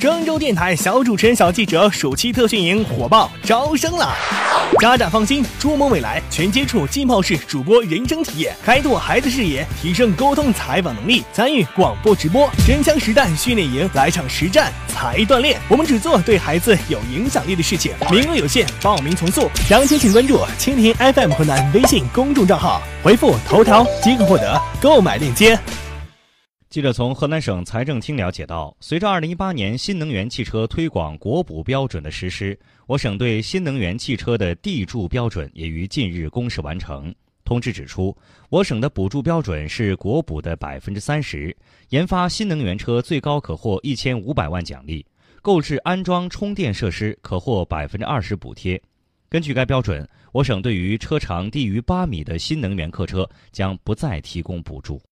郑州电台小主持人、小记者暑期特训营火爆招生了！家长放心，筑梦未来，全接触浸泡式主播人生体验，开拓孩子视野，提升沟通采访能力，参与广播直播，真枪实弹训练营来场实战才锻炼。我们只做对孩子有影响力的事情，名额有限，报名从速。详情请关注蜻蜓 FM 河南微信公众账号，回复头条即可获得购买链接。记者从河南省财政厅了解到，随着2018年新能源汽车推广国补标准的实施，我省对新能源汽车的地柱标准也于近日公示完成。通知指出，我省的补助标准是国补的百分之三十，研发新能源车最高可获一千五百万奖励，购置安装充电设施可获百分之二十补贴。根据该标准，我省对于车长低于八米的新能源客车将不再提供补助。